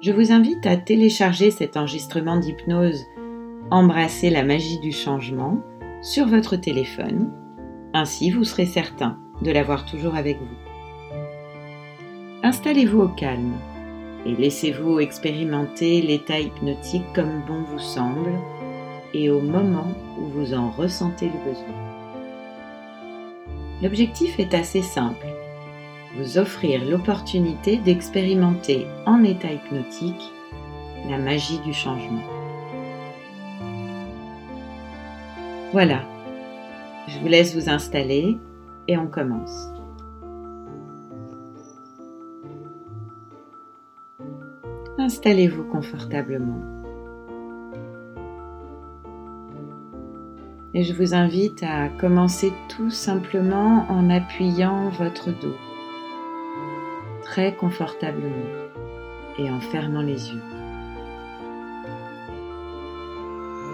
Je vous invite à télécharger cet enregistrement d'hypnose Embrasser la magie du changement sur votre téléphone. Ainsi, vous serez certain de l'avoir toujours avec vous. Installez-vous au calme et laissez-vous expérimenter l'état hypnotique comme bon vous semble et au moment où vous en ressentez le besoin. L'objectif est assez simple vous offrir l'opportunité d'expérimenter en état hypnotique la magie du changement. Voilà, je vous laisse vous installer et on commence. Installez-vous confortablement. Et je vous invite à commencer tout simplement en appuyant votre dos confortablement et en fermant les yeux.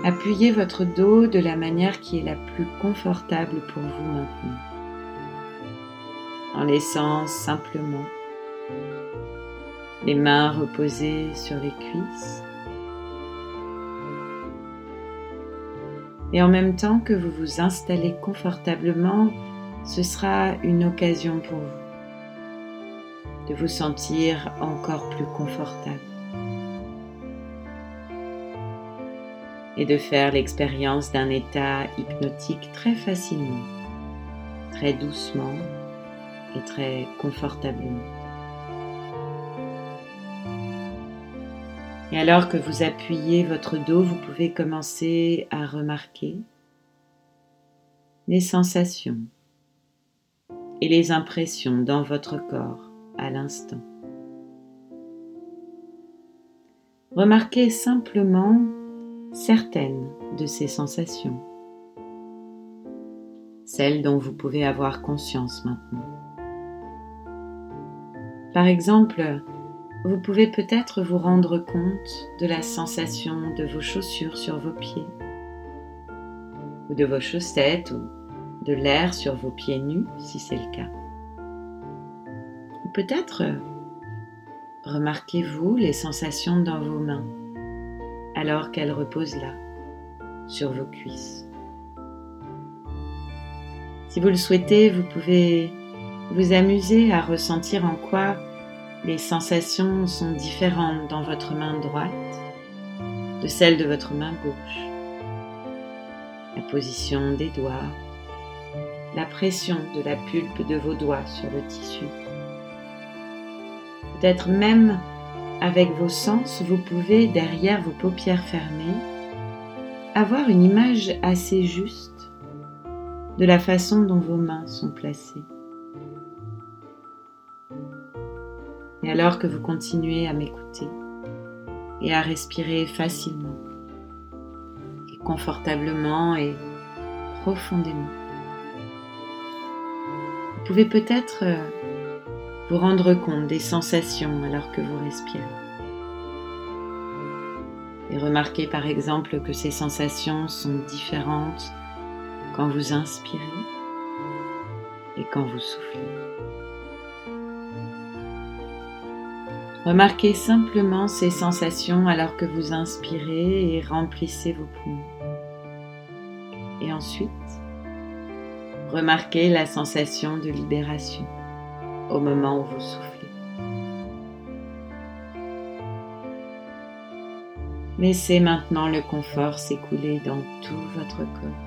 Appuyez votre dos de la manière qui est la plus confortable pour vous maintenant, en laissant simplement les mains reposées sur les cuisses et en même temps que vous vous installez confortablement, ce sera une occasion pour vous de vous sentir encore plus confortable et de faire l'expérience d'un état hypnotique très facilement, très doucement et très confortablement. Et alors que vous appuyez votre dos, vous pouvez commencer à remarquer les sensations et les impressions dans votre corps à l'instant. Remarquez simplement certaines de ces sensations, celles dont vous pouvez avoir conscience maintenant. Par exemple, vous pouvez peut-être vous rendre compte de la sensation de vos chaussures sur vos pieds, ou de vos chaussettes, ou de l'air sur vos pieds nus si c'est le cas. Peut-être remarquez-vous les sensations dans vos mains alors qu'elles reposent là, sur vos cuisses. Si vous le souhaitez, vous pouvez vous amuser à ressentir en quoi les sensations sont différentes dans votre main droite de celles de votre main gauche. La position des doigts, la pression de la pulpe de vos doigts sur le tissu peut-être même avec vos sens, vous pouvez, derrière vos paupières fermées, avoir une image assez juste de la façon dont vos mains sont placées. Et alors que vous continuez à m'écouter et à respirer facilement et confortablement et profondément, vous pouvez peut-être euh, vous rendre compte des sensations alors que vous respirez. Et remarquez par exemple que ces sensations sont différentes quand vous inspirez et quand vous soufflez. Remarquez simplement ces sensations alors que vous inspirez et remplissez vos poumons. Et ensuite, remarquez la sensation de libération au moment où vous soufflez. Laissez maintenant le confort s'écouler dans tout votre corps,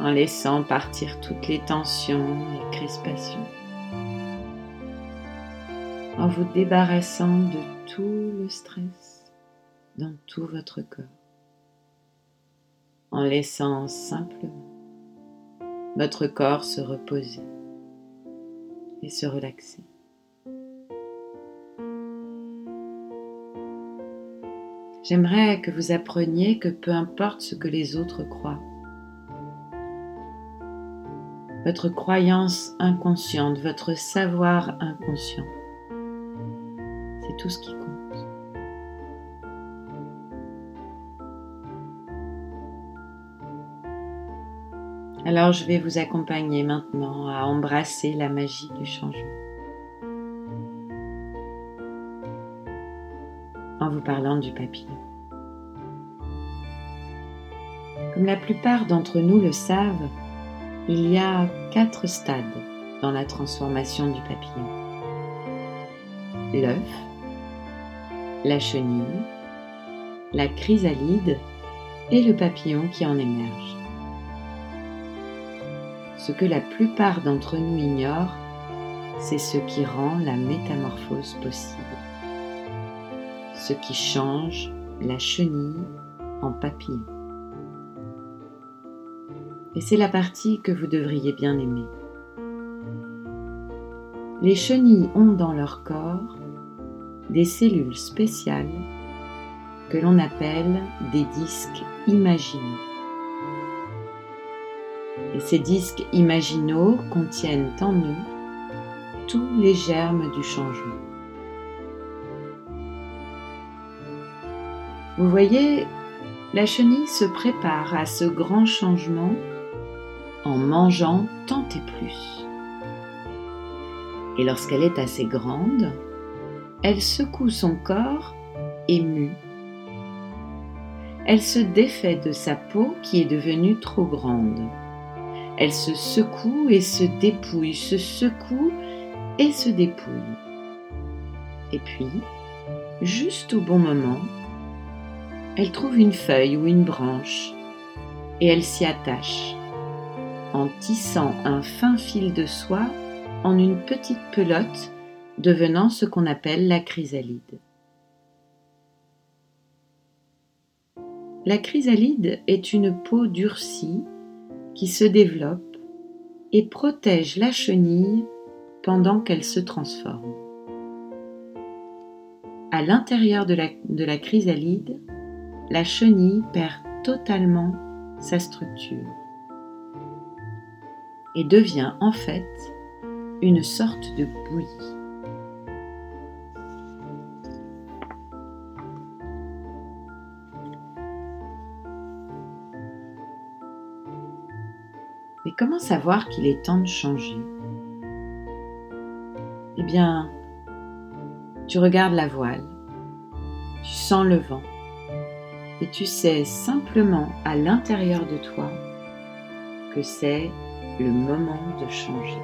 en laissant partir toutes les tensions et crispations, en vous débarrassant de tout le stress dans tout votre corps, en laissant simplement votre corps se reposer et se relaxer. J'aimerais que vous appreniez que peu importe ce que les autres croient, votre croyance inconsciente, votre savoir inconscient, c'est tout ce qui compte. Alors je vais vous accompagner maintenant à embrasser la magie du changement. En vous parlant du papillon. Comme la plupart d'entre nous le savent, il y a quatre stades dans la transformation du papillon. L'œuf, la chenille, la chrysalide et le papillon qui en émerge. Ce que la plupart d'entre nous ignorent, c'est ce qui rend la métamorphose possible. Ce qui change la chenille en papillon. Et c'est la partie que vous devriez bien aimer. Les chenilles ont dans leur corps des cellules spéciales que l'on appelle des disques imaginaux. Ces disques imaginaux contiennent en eux tous les germes du changement. Vous voyez, la chenille se prépare à ce grand changement en mangeant tant et plus. Et lorsqu'elle est assez grande, elle secoue son corps ému. Elle se défait de sa peau qui est devenue trop grande. Elle se secoue et se dépouille, se secoue et se dépouille. Et puis, juste au bon moment, elle trouve une feuille ou une branche et elle s'y attache en tissant un fin fil de soie en une petite pelote devenant ce qu'on appelle la chrysalide. La chrysalide est une peau durcie qui se développe et protège la chenille pendant qu'elle se transforme. À l'intérieur de la, de la chrysalide, la chenille perd totalement sa structure et devient en fait une sorte de bouillie. Comment savoir qu'il est temps de changer? Eh bien, tu regardes la voile, tu sens le vent, et tu sais simplement à l'intérieur de toi que c'est le moment de changer.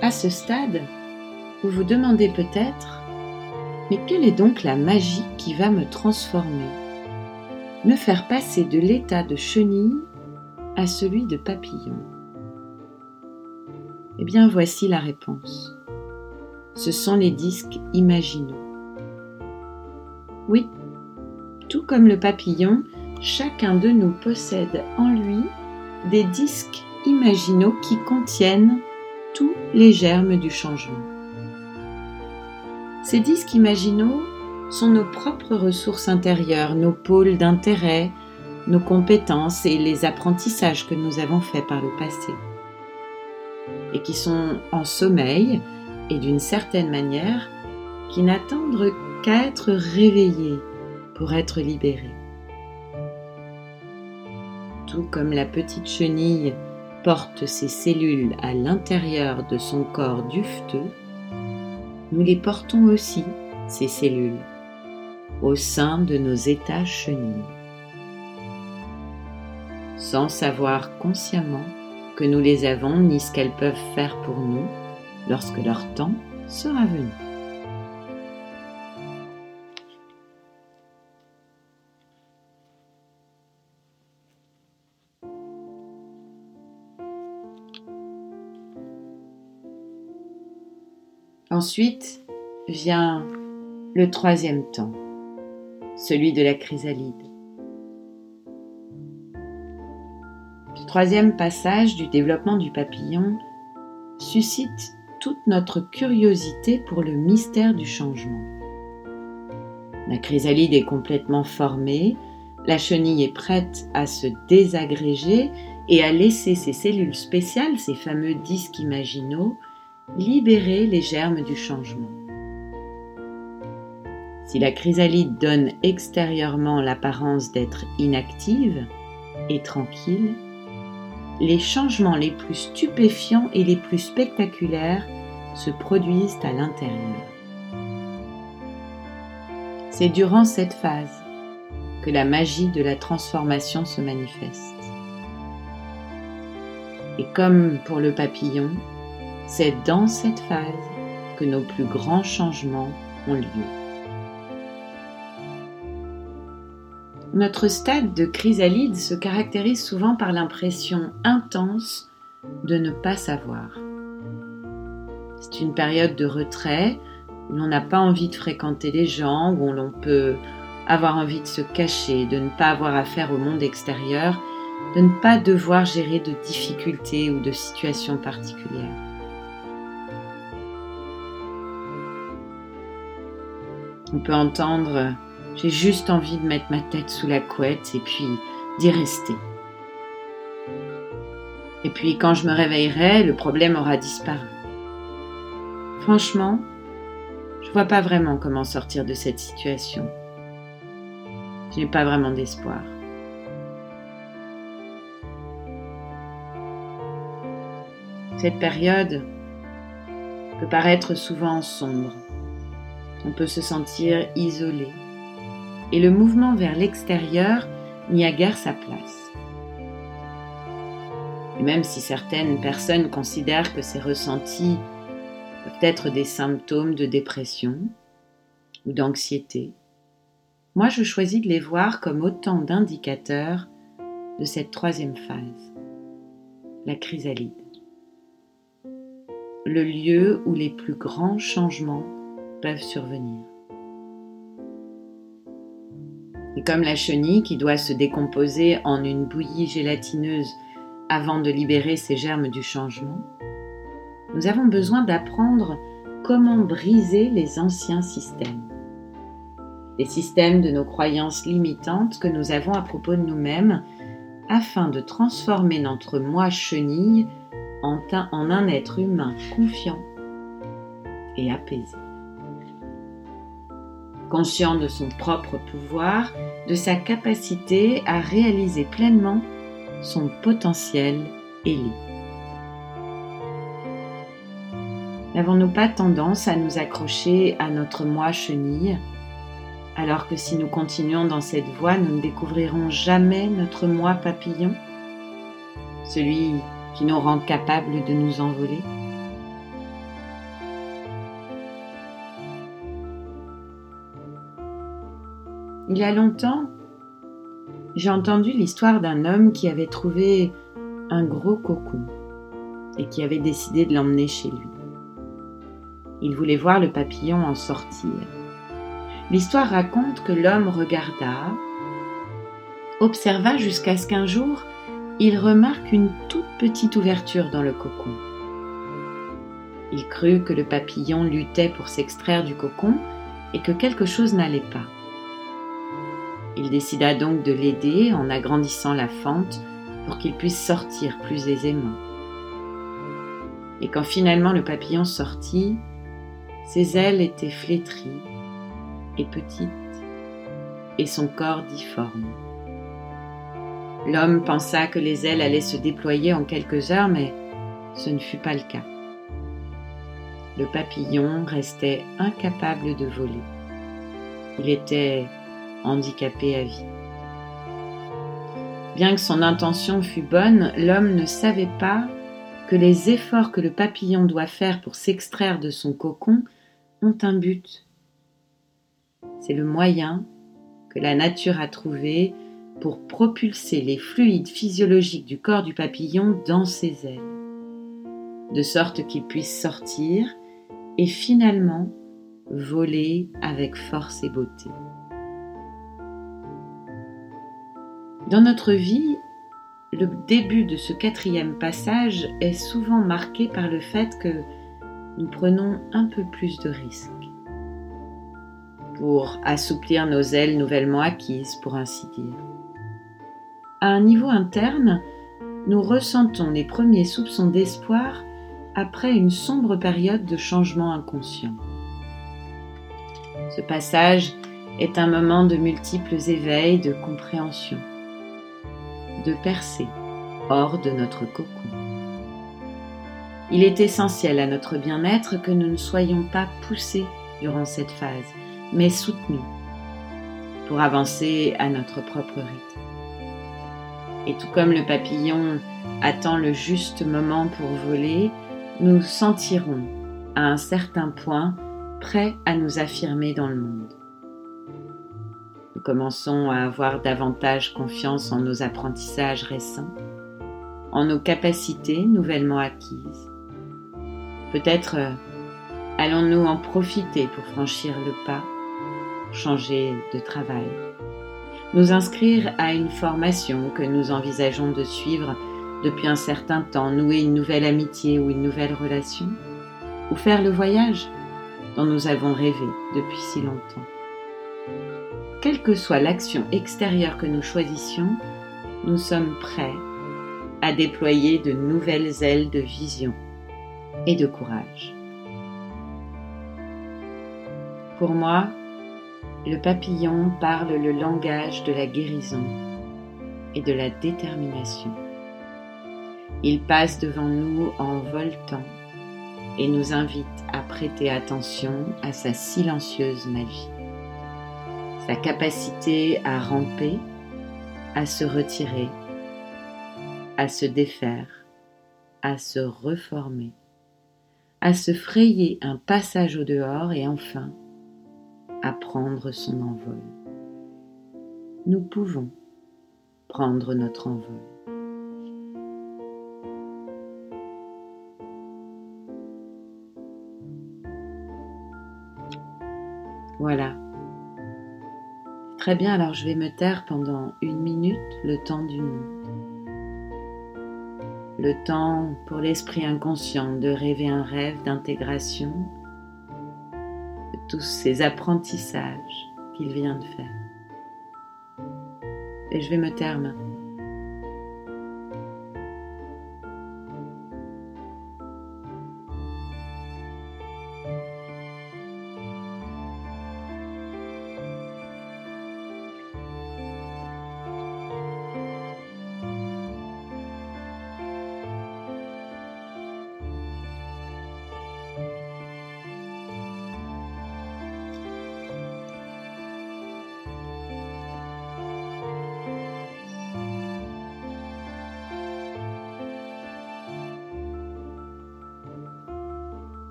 À ce stade, vous vous demandez peut-être, mais quelle est donc la magie qui va me transformer, me faire passer de l'état de chenille à celui de papillon Eh bien voici la réponse. Ce sont les disques imaginaux. Oui, tout comme le papillon, chacun de nous possède en lui des disques imaginaux qui contiennent tous les germes du changement. Ces disques imaginaux sont nos propres ressources intérieures, nos pôles d'intérêt, nos compétences et les apprentissages que nous avons faits par le passé, et qui sont en sommeil et d'une certaine manière, qui n'attendent qu'à être réveillés pour être libérés. Tout comme la petite chenille porte ses cellules à l'intérieur de son corps dufteux, nous les portons aussi, ces cellules, au sein de nos états chenilles, sans savoir consciemment que nous les avons ni ce qu'elles peuvent faire pour nous lorsque leur temps sera venu. Ensuite vient le troisième temps, celui de la chrysalide. Le troisième passage du développement du papillon suscite toute notre curiosité pour le mystère du changement. La chrysalide est complètement formée, la chenille est prête à se désagréger et à laisser ses cellules spéciales, ces fameux disques imaginaux, libérer les germes du changement. Si la chrysalide donne extérieurement l'apparence d'être inactive et tranquille, les changements les plus stupéfiants et les plus spectaculaires se produisent à l'intérieur. C'est durant cette phase que la magie de la transformation se manifeste. Et comme pour le papillon, c'est dans cette phase que nos plus grands changements ont lieu. Notre stade de chrysalide se caractérise souvent par l'impression intense de ne pas savoir. C'est une période de retrait où l'on n'a pas envie de fréquenter les gens, où l'on peut avoir envie de se cacher, de ne pas avoir affaire au monde extérieur, de ne pas devoir gérer de difficultés ou de situations particulières. On peut entendre j'ai juste envie de mettre ma tête sous la couette et puis d'y rester. Et puis quand je me réveillerai, le problème aura disparu. Franchement, je vois pas vraiment comment sortir de cette situation. Je n'ai pas vraiment d'espoir. Cette période peut paraître souvent sombre. On peut se sentir isolé, et le mouvement vers l'extérieur n'y a guère sa place. Et même si certaines personnes considèrent que ces ressentis peuvent être des symptômes de dépression ou d'anxiété, moi je choisis de les voir comme autant d'indicateurs de cette troisième phase, la chrysalide, le lieu où les plus grands changements peuvent survenir. Et comme la chenille qui doit se décomposer en une bouillie gélatineuse avant de libérer ses germes du changement, nous avons besoin d'apprendre comment briser les anciens systèmes. Les systèmes de nos croyances limitantes que nous avons à propos de nous-mêmes afin de transformer notre moi chenille en un être humain confiant et apaisé conscient de son propre pouvoir, de sa capacité à réaliser pleinement son potentiel ailé. N'avons-nous pas tendance à nous accrocher à notre moi chenille, alors que si nous continuons dans cette voie, nous ne découvrirons jamais notre moi papillon, celui qui nous rend capables de nous envoler? Il y a longtemps, j'ai entendu l'histoire d'un homme qui avait trouvé un gros cocon et qui avait décidé de l'emmener chez lui. Il voulait voir le papillon en sortir. L'histoire raconte que l'homme regarda, observa jusqu'à ce qu'un jour, il remarque une toute petite ouverture dans le cocon. Il crut que le papillon luttait pour s'extraire du cocon et que quelque chose n'allait pas. Il décida donc de l'aider en agrandissant la fente pour qu'il puisse sortir plus aisément. Et quand finalement le papillon sortit, ses ailes étaient flétries et petites et son corps difforme. L'homme pensa que les ailes allaient se déployer en quelques heures, mais ce ne fut pas le cas. Le papillon restait incapable de voler. Il était handicapé à vie. Bien que son intention fût bonne, l'homme ne savait pas que les efforts que le papillon doit faire pour s'extraire de son cocon ont un but. C'est le moyen que la nature a trouvé pour propulser les fluides physiologiques du corps du papillon dans ses ailes, de sorte qu'il puisse sortir et finalement voler avec force et beauté. Dans notre vie, le début de ce quatrième passage est souvent marqué par le fait que nous prenons un peu plus de risques pour assouplir nos ailes nouvellement acquises, pour ainsi dire. À un niveau interne, nous ressentons les premiers soupçons d'espoir après une sombre période de changement inconscient. Ce passage est un moment de multiples éveils de compréhension, de percée hors de notre cocon. Il est essentiel à notre bien-être que nous ne soyons pas poussés durant cette phase, mais soutenus pour avancer à notre propre rythme. Et tout comme le papillon attend le juste moment pour voler, nous sentirons à un certain point prêts à nous affirmer dans le monde. Commençons à avoir davantage confiance en nos apprentissages récents, en nos capacités nouvellement acquises. Peut-être euh, allons-nous en profiter pour franchir le pas, changer de travail, nous inscrire à une formation que nous envisageons de suivre depuis un certain temps, nouer une nouvelle amitié ou une nouvelle relation, ou faire le voyage dont nous avons rêvé depuis si longtemps. Que soit l'action extérieure que nous choisissions, nous sommes prêts à déployer de nouvelles ailes de vision et de courage. Pour moi, le papillon parle le langage de la guérison et de la détermination. Il passe devant nous en voltant et nous invite à prêter attention à sa silencieuse magie, sa capacité à ramper, à se retirer, à se défaire, à se reformer, à se frayer un passage au dehors et enfin à prendre son envol. Nous pouvons prendre notre envol. Voilà. Très bien, alors je vais me taire pendant une minute, le temps du monde. Le temps pour l'esprit inconscient de rêver un rêve d'intégration de tous ces apprentissages qu'il vient de faire. Et je vais me taire maintenant.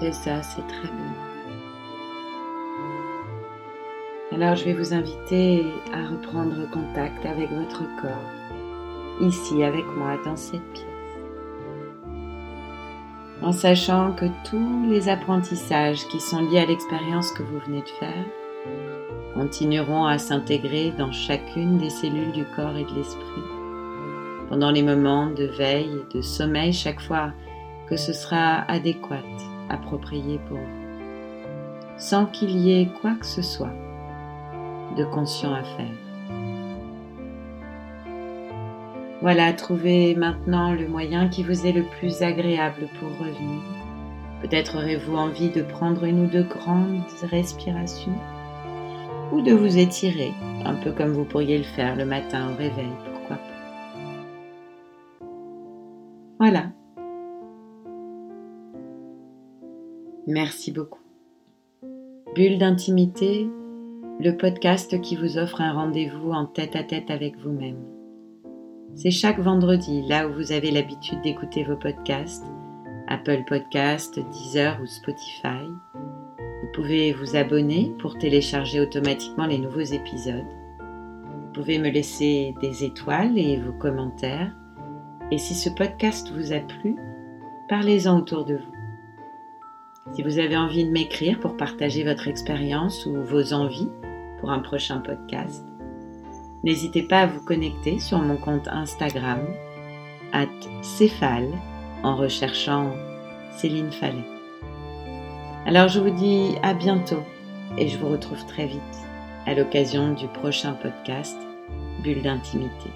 Ça, c'est très bon. Alors je vais vous inviter à reprendre contact avec votre corps, ici avec moi dans cette pièce. En sachant que tous les apprentissages qui sont liés à l'expérience que vous venez de faire continueront à s'intégrer dans chacune des cellules du corps et de l'esprit. Pendant les moments de veille et de sommeil, chaque fois que ce sera adéquat, approprié pour vous, sans qu'il y ait quoi que ce soit de conscient à faire. Voilà, trouvez maintenant le moyen qui vous est le plus agréable pour revenir. Peut-être aurez-vous envie de prendre une ou deux grandes respirations ou de vous étirer, un peu comme vous pourriez le faire le matin au réveil, pourquoi pas. Voilà, Merci beaucoup. Bulle d'intimité, le podcast qui vous offre un rendez-vous en tête à tête avec vous-même. C'est chaque vendredi, là où vous avez l'habitude d'écouter vos podcasts, Apple Podcasts, Deezer ou Spotify. Vous pouvez vous abonner pour télécharger automatiquement les nouveaux épisodes. Vous pouvez me laisser des étoiles et vos commentaires Et si ce podcast vous a plu, parlez-en autour de vous. Si vous avez envie de m'écrire pour partager votre expérience ou vos envies pour un prochain podcast, n'hésitez pas à vous connecter sur mon compte Instagram, at Céphale, en recherchant Céline Fallet. Alors je vous dis à bientôt et je vous retrouve très vite à l'occasion du prochain podcast Bulle d'intimité.